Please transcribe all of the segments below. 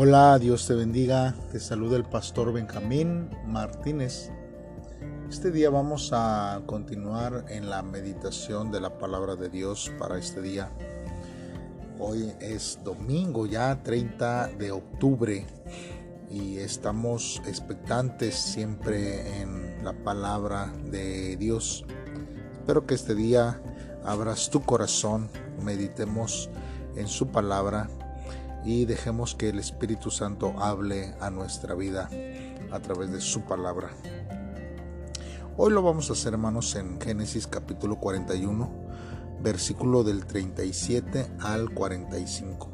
Hola, Dios te bendiga. Te saluda el pastor Benjamín Martínez. Este día vamos a continuar en la meditación de la palabra de Dios para este día. Hoy es domingo ya 30 de octubre y estamos expectantes siempre en la palabra de Dios. Espero que este día abras tu corazón, meditemos en su palabra y dejemos que el Espíritu Santo hable a nuestra vida a través de su palabra. Hoy lo vamos a hacer, hermanos, en Génesis capítulo 41, versículo del 37 al 45.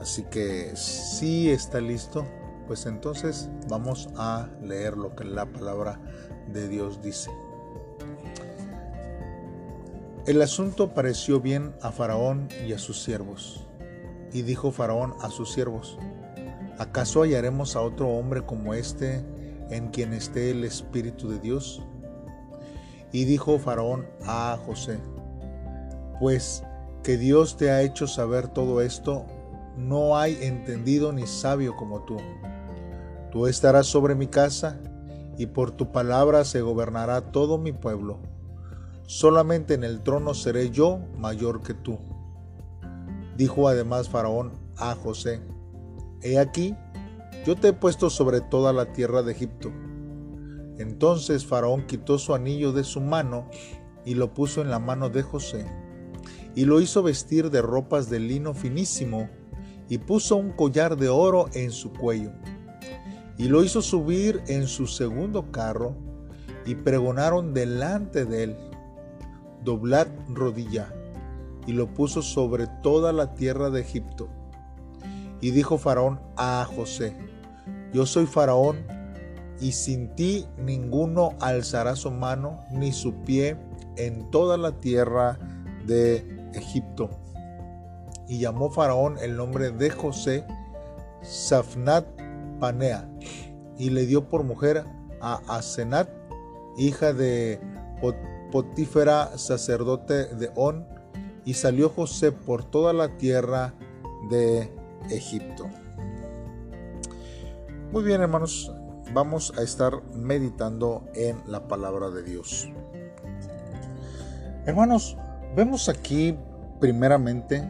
Así que si está listo, pues entonces vamos a leer lo que la palabra de Dios dice. El asunto pareció bien a Faraón y a sus siervos y dijo Faraón a sus siervos, ¿acaso hallaremos a otro hombre como este en quien esté el Espíritu de Dios? Y dijo Faraón a José, pues que Dios te ha hecho saber todo esto, no hay entendido ni sabio como tú. Tú estarás sobre mi casa, y por tu palabra se gobernará todo mi pueblo. Solamente en el trono seré yo mayor que tú. Dijo además Faraón a José, He aquí, yo te he puesto sobre toda la tierra de Egipto. Entonces Faraón quitó su anillo de su mano y lo puso en la mano de José, y lo hizo vestir de ropas de lino finísimo, y puso un collar de oro en su cuello, y lo hizo subir en su segundo carro, y pregonaron delante de él, doblad rodilla y lo puso sobre toda la tierra de Egipto. Y dijo Faraón a José, yo soy Faraón, y sin ti ninguno alzará su mano ni su pie en toda la tierra de Egipto. Y llamó Faraón el nombre de José Safnat Panea, y le dio por mujer a Asenat, hija de Potífera, sacerdote de On, y salió José por toda la tierra de Egipto. Muy bien hermanos, vamos a estar meditando en la palabra de Dios. Hermanos, vemos aquí primeramente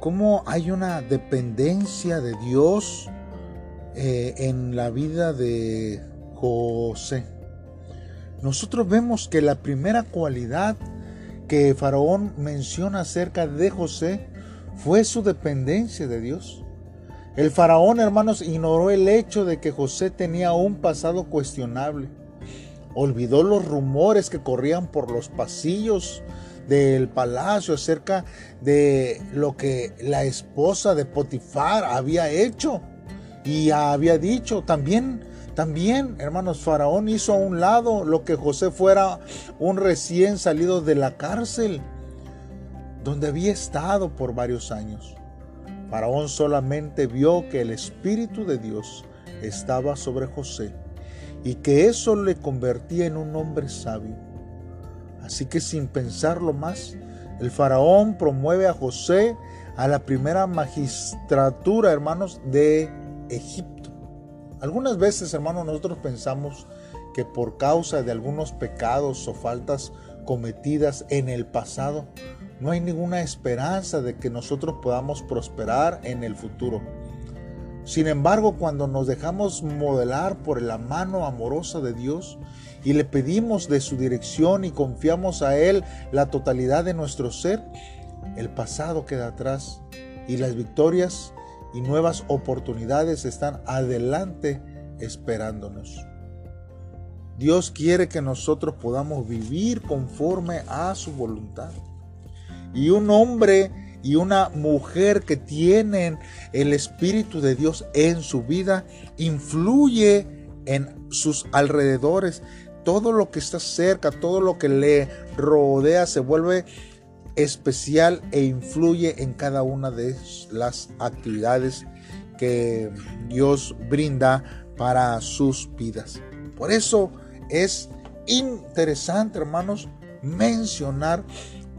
cómo hay una dependencia de Dios eh, en la vida de José. Nosotros vemos que la primera cualidad que Faraón menciona acerca de José fue su dependencia de Dios. El faraón, hermanos, ignoró el hecho de que José tenía un pasado cuestionable. Olvidó los rumores que corrían por los pasillos del palacio acerca de lo que la esposa de Potifar había hecho y había dicho. También también, hermanos, Faraón hizo a un lado lo que José fuera un recién salido de la cárcel, donde había estado por varios años. Faraón solamente vio que el Espíritu de Dios estaba sobre José y que eso le convertía en un hombre sabio. Así que sin pensarlo más, el faraón promueve a José a la primera magistratura, hermanos, de Egipto. Algunas veces, hermanos, nosotros pensamos que por causa de algunos pecados o faltas cometidas en el pasado, no hay ninguna esperanza de que nosotros podamos prosperar en el futuro. Sin embargo, cuando nos dejamos modelar por la mano amorosa de Dios y le pedimos de su dirección y confiamos a Él la totalidad de nuestro ser, el pasado queda atrás y las victorias y nuevas oportunidades están adelante esperándonos. Dios quiere que nosotros podamos vivir conforme a su voluntad. Y un hombre y una mujer que tienen el Espíritu de Dios en su vida influye en sus alrededores. Todo lo que está cerca, todo lo que le rodea se vuelve especial e influye en cada una de las actividades que Dios brinda para sus vidas. Por eso es interesante, hermanos, mencionar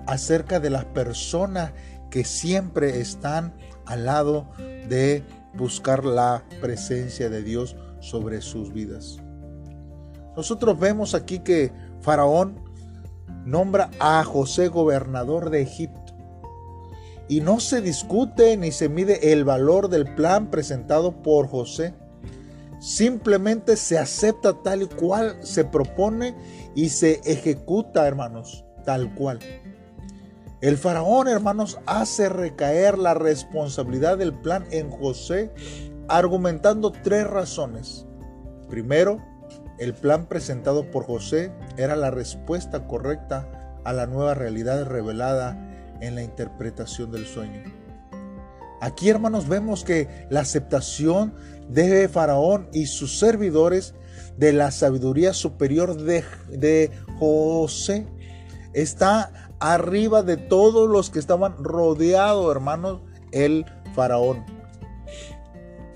acerca de las personas que siempre están al lado de buscar la presencia de Dios sobre sus vidas. Nosotros vemos aquí que Faraón nombra a José gobernador de Egipto. Y no se discute ni se mide el valor del plan presentado por José. Simplemente se acepta tal y cual se propone y se ejecuta, hermanos, tal cual. El faraón, hermanos, hace recaer la responsabilidad del plan en José, argumentando tres razones. Primero, el plan presentado por José era la respuesta correcta a la nueva realidad revelada en la interpretación del sueño. Aquí, hermanos, vemos que la aceptación de Faraón y sus servidores de la sabiduría superior de, José está arriba de todos los que estaban rodeados, hermanos, el Faraón.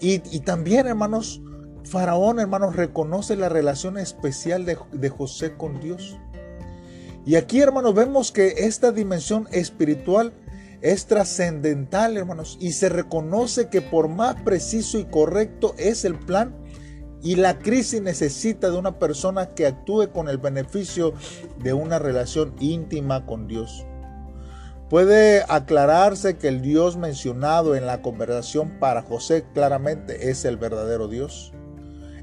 Y también, hermanos, Faraón, hermanos, reconoce la relación especial de, de José con Dios. Y aquí, hermanos, vemos que esta dimensión espiritual es trascendental, hermanos, y se reconoce que por más preciso y correcto es el plan, y la crisis necesita de una persona que actúe con el beneficio de una relación íntima con Dios. Puede aclararse que el Dios mencionado en la conversación para José claramente es el verdadero Dios.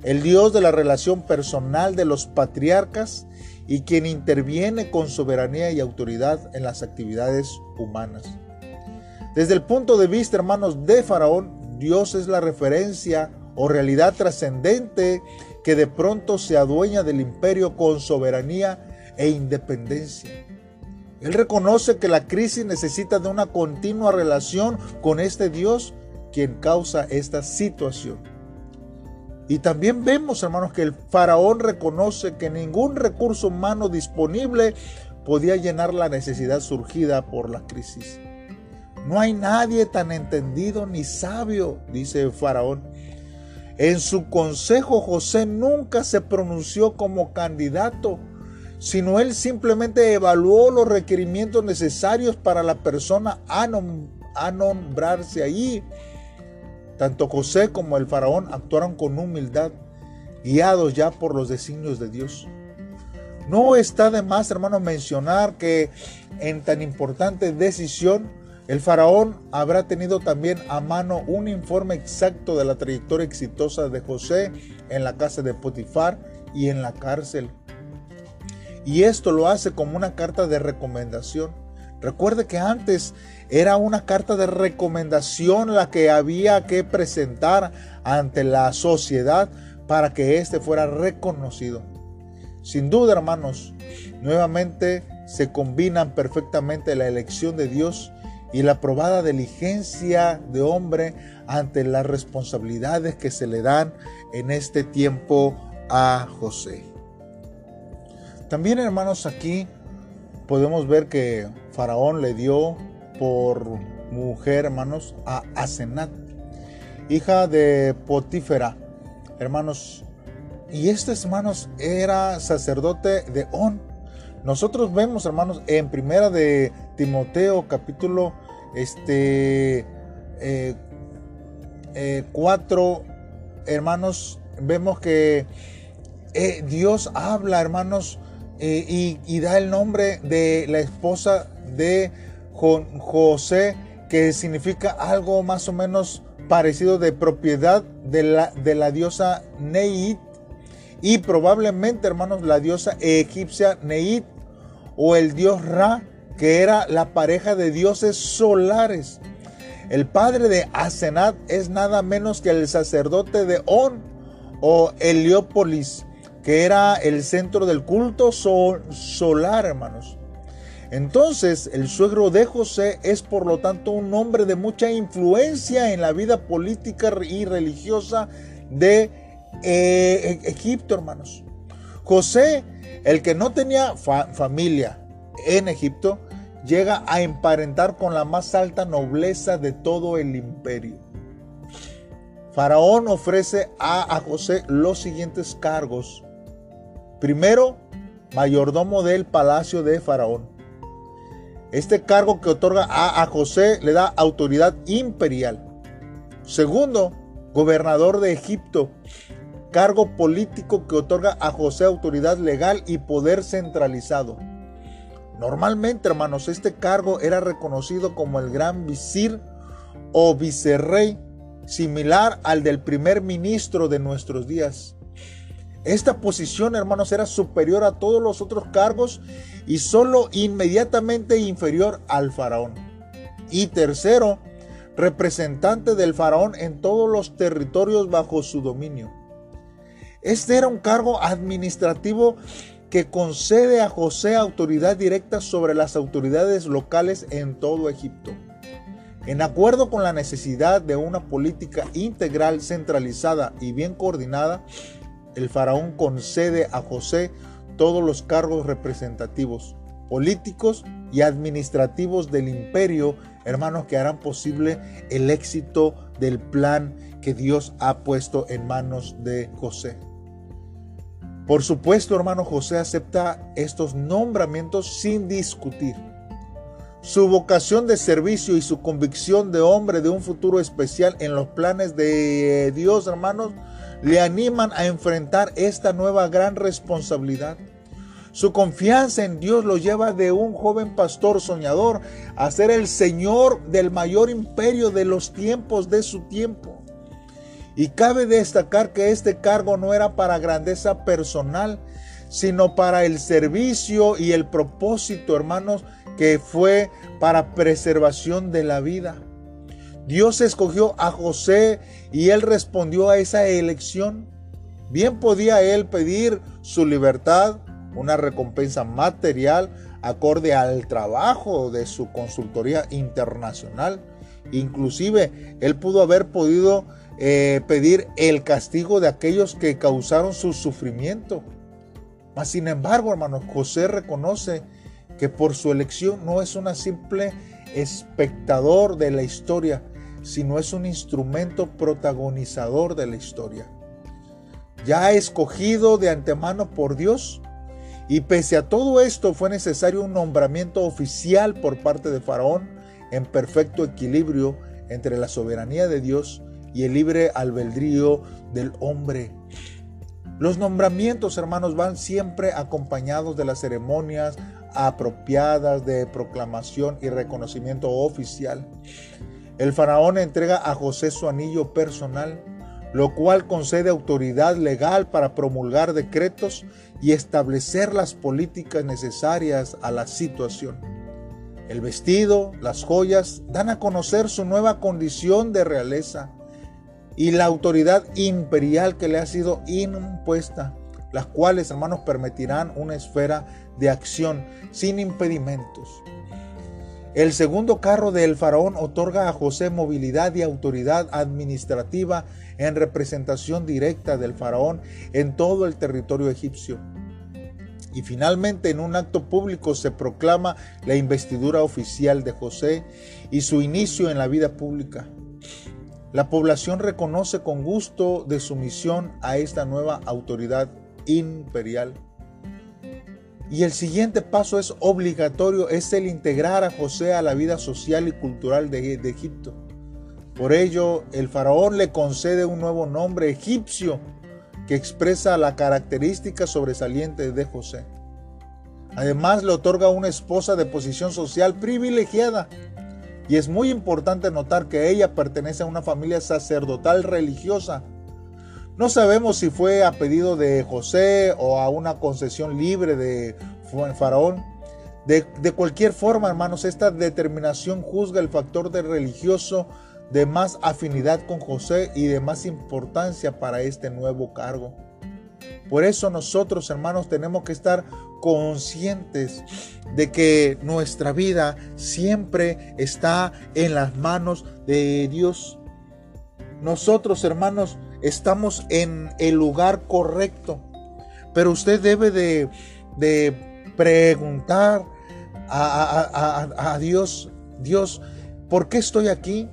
El Dios de la relación personal de los patriarcas y quien interviene con soberanía y autoridad en las actividades humanas. Desde el punto de vista, hermanos, de Faraón, Dios es la referencia o realidad trascendente que de pronto se adueña del imperio con soberanía e independencia. Él reconoce que la crisis necesita de una continua relación con este Dios quien causa esta situación. Y también vemos, hermanos, que el faraón reconoce que ningún recurso humano disponible podía llenar la necesidad surgida por la crisis. No hay nadie tan entendido ni sabio, dice el faraón. En su consejo José nunca se pronunció como candidato, sino él simplemente evaluó los requerimientos necesarios para la persona a, nombrarse allí tanto José como el faraón actuaron con humildad, guiados ya por los designios de Dios. No está de más, hermano, mencionar que en tan importante decisión, el faraón habrá tenido también a mano un informe exacto de la trayectoria exitosa de José en la casa de Potifar y en la cárcel. Y esto lo hace como una carta de recomendación. Recuerde que antes era una carta de recomendación la que había que presentar ante la sociedad para que éste fuera reconocido. Sin duda, hermanos, nuevamente se combinan perfectamente la elección de Dios y la probada diligencia de hombre ante las responsabilidades que se le dan en este tiempo a José. También, hermanos, aquí podemos ver que Faraón le dio por mujer, hermanos, a Asenat, hija de Potífera, hermanos. Y este, hermanos, era sacerdote de On. Nosotros vemos, hermanos, en primera de Timoteo, capítulo este, 4, eh, eh, hermanos, vemos que eh, Dios habla, hermanos, y, y da el nombre de la esposa de José, que significa algo más o menos parecido de propiedad de la, de la diosa Neit y probablemente, hermanos, la diosa egipcia Neit o el dios Ra, que era la pareja de dioses solares. El padre de Asenat es nada menos que el sacerdote de On o Heliópolis, que era el centro del culto solar, hermanos. Entonces, el suegro de José es por lo tanto un hombre de mucha influencia en la vida política y religiosa de eh, e-, Egipto, hermanos. José, el que no tenía familia en Egipto, llega a emparentar con la más alta nobleza de todo el imperio. Faraón ofrece a, a José los siguientes cargos. Primero, mayordomo del palacio de Faraón. Este cargo que otorga a, a José le da autoridad imperial. Segundo, gobernador de Egipto, cargo político que otorga a José autoridad legal y poder centralizado. Normalmente, hermanos, este cargo era reconocido como el gran visir o vicerrey, similar al del primer ministro de nuestros días. Esta posición, hermanos, era superior a todos los otros cargos y solo inmediatamente inferior al faraón. Y tercero, representante del faraón en todos los territorios bajo su dominio. Este era un cargo administrativo que concede a José autoridad directa sobre las autoridades locales en todo Egipto. En acuerdo con la necesidad de una política integral, centralizada y bien coordinada, el faraón concede a José todos los cargos representativos, políticos y administrativos del imperio, hermanos, que harán posible el éxito del plan que Dios ha puesto en manos de José. Por supuesto, hermano José acepta estos nombramientos sin discutir. Su vocación de servicio y su convicción de hombre de un futuro especial en los planes de Dios, hermanos, le animan a enfrentar esta nueva gran responsabilidad. Su confianza en Dios lo lleva de un joven pastor soñador a ser el Señor del mayor imperio de los tiempos de su tiempo. Y cabe destacar que este cargo no era para grandeza personal, sino para el servicio y el propósito, hermanos, que fue para preservación de la vida. Dios escogió a José y él respondió a esa elección. Bien podía él pedir su libertad, una recompensa material acorde al trabajo de su consultoría internacional. Inclusive él pudo haber podido eh, pedir el castigo de aquellos que causaron su sufrimiento. Mas sin embargo, hermanos, José reconoce que por su elección no es una simple espectador de la historia, sino es un instrumento protagonizador de la historia. Ya escogido de antemano por Dios, y pese a todo esto fue necesario un nombramiento oficial por parte de Faraón en perfecto equilibrio entre la soberanía de Dios y el libre albedrío del hombre. Los nombramientos, hermanos, van siempre acompañados de las ceremonias apropiadas de proclamación y reconocimiento oficial. El faraón entrega a José su anillo personal, lo cual concede autoridad legal para promulgar decretos y establecer las políticas necesarias a la situación. El vestido, las joyas dan a conocer su nueva condición de realeza y la autoridad imperial que le ha sido impuesta, las cuales, hermanos, permitirán una esfera de acción sin impedimentos. El segundo carro del faraón otorga a José movilidad y autoridad administrativa en representación directa del faraón en todo el territorio egipcio. Y finalmente en un acto público se proclama la investidura oficial de José y su inicio en la vida pública. La población reconoce con gusto de sumisión a esta nueva autoridad imperial. Y el siguiente paso es obligatorio, es el integrar a José a la vida social y cultural de, de Egipto. Por ello, el faraón le concede un nuevo nombre egipcio que expresa la característica sobresaliente de José. Además, le otorga una esposa de posición social privilegiada y es muy importante notar que ella pertenece a una familia sacerdotal religiosa. No sabemos si fue a pedido de José o a una concesión libre de Faraón. De, de, cualquier forma, hermanos, esta determinación juzga el factor de religioso de más afinidad con José y de más importancia para este nuevo cargo. Por eso nosotros, hermanos, tenemos que estar conscientes de que nuestra vida siempre está en las manos de Dios. Nosotros, hermanos, estamos en el lugar correcto, pero usted debe de, preguntar a, a Dios, Dios, ¿por qué estoy aquí?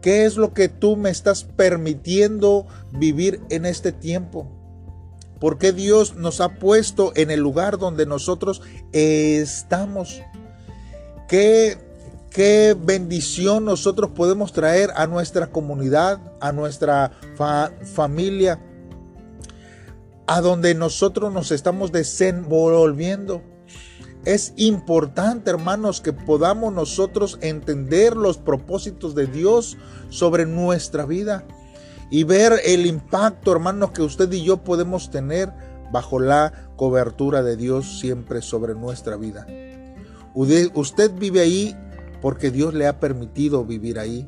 ¿Qué es lo que tú me estás permitiendo vivir en este tiempo? ¿Por qué Dios nos ha puesto en el lugar donde nosotros estamos? qué, qué bendición nosotros podemos traer a nuestra comunidad, a nuestra familia, a donde nosotros nos estamos desenvolviendo. Es importante, hermanos, que podamos nosotros entender los propósitos de Dios sobre nuestra vida y ver el impacto, hermanos, que usted y yo podemos tener bajo la cobertura de Dios siempre sobre nuestra vida. Usted vive ahí porque Dios le ha permitido vivir ahí.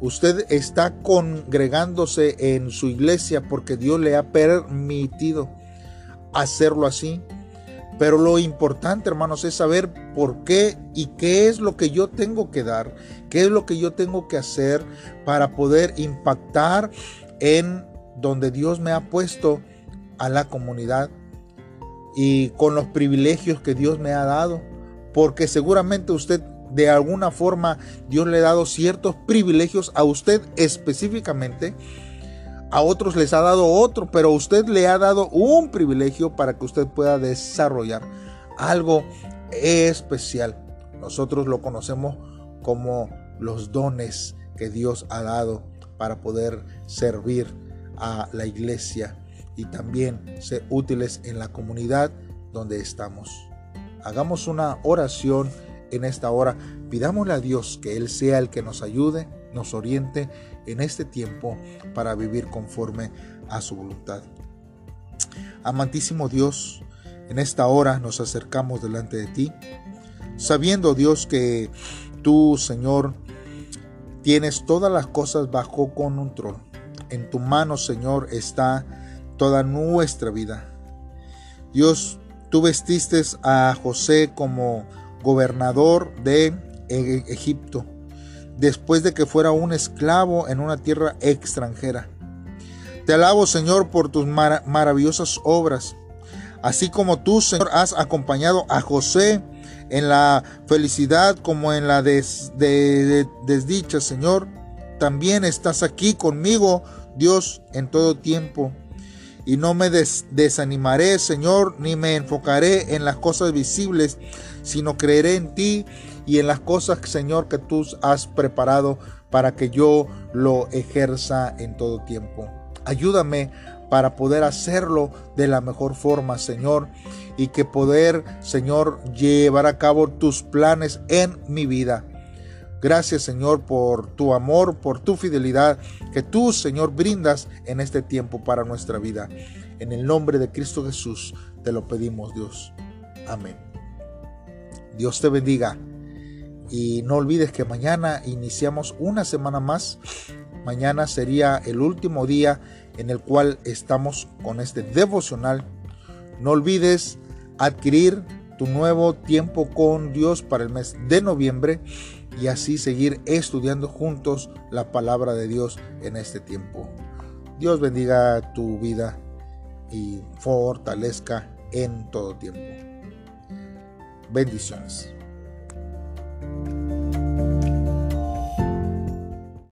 Usted está congregándose en su iglesia porque Dios le ha permitido hacerlo así. Pero lo importante, hermanos, es saber por qué y qué es lo que yo tengo que dar, qué es lo que yo tengo que hacer para poder impactar en donde Dios me ha puesto a la comunidad y con los privilegios que Dios me ha dado. Porque seguramente usted de alguna forma Dios le ha dado ciertos privilegios a usted específicamente a otros les ha dado otro, pero usted le ha dado un privilegio para que usted pueda desarrollar algo especial. Nosotros lo conocemos como los dones que Dios ha dado para poder servir a la iglesia y también ser útiles en la comunidad donde estamos. Hagamos una oración en esta hora. Pidámosle a Dios que Él sea el que nos ayude, nos oriente en este tiempo para vivir conforme a su voluntad. Amantísimo Dios, en esta hora nos acercamos delante de ti, sabiendo Dios que tú, Señor, tienes todas las cosas bajo control. En tu mano, Señor, está toda nuestra vida. Dios, tú vestiste a José como gobernador de e-, Egipto después de que fuera un esclavo en una tierra extranjera. Te alabo, Señor, por tus maravillosas obras, así como tú, Señor, has acompañado a José en la felicidad como en la desdicha, Señor. También estás aquí conmigo, Dios, en todo tiempo. Y no me desanimaré, Señor, ni me enfocaré en las cosas visibles, sino creeré en ti y en las cosas, Señor, que tú has preparado para que yo lo ejerza en todo tiempo. Ayúdame para poder hacerlo de la mejor forma, Señor, y que poder, Señor, llevar a cabo tus planes en mi vida. Gracias, Señor, por tu amor, por tu fidelidad que tú, Señor, brindas en este tiempo para nuestra vida. En el nombre de Cristo Jesús te lo pedimos, Dios. Amén. Dios te bendiga. Y no olvides que mañana iniciamos una semana más. Mañana sería el último día en el cual estamos con este devocional. No olvides adquirir tu nuevo tiempo con Dios para el mes de noviembre y así seguir estudiando juntos la palabra de Dios en este tiempo. Dios bendiga tu vida y fortalezca en todo tiempo. Bendiciones.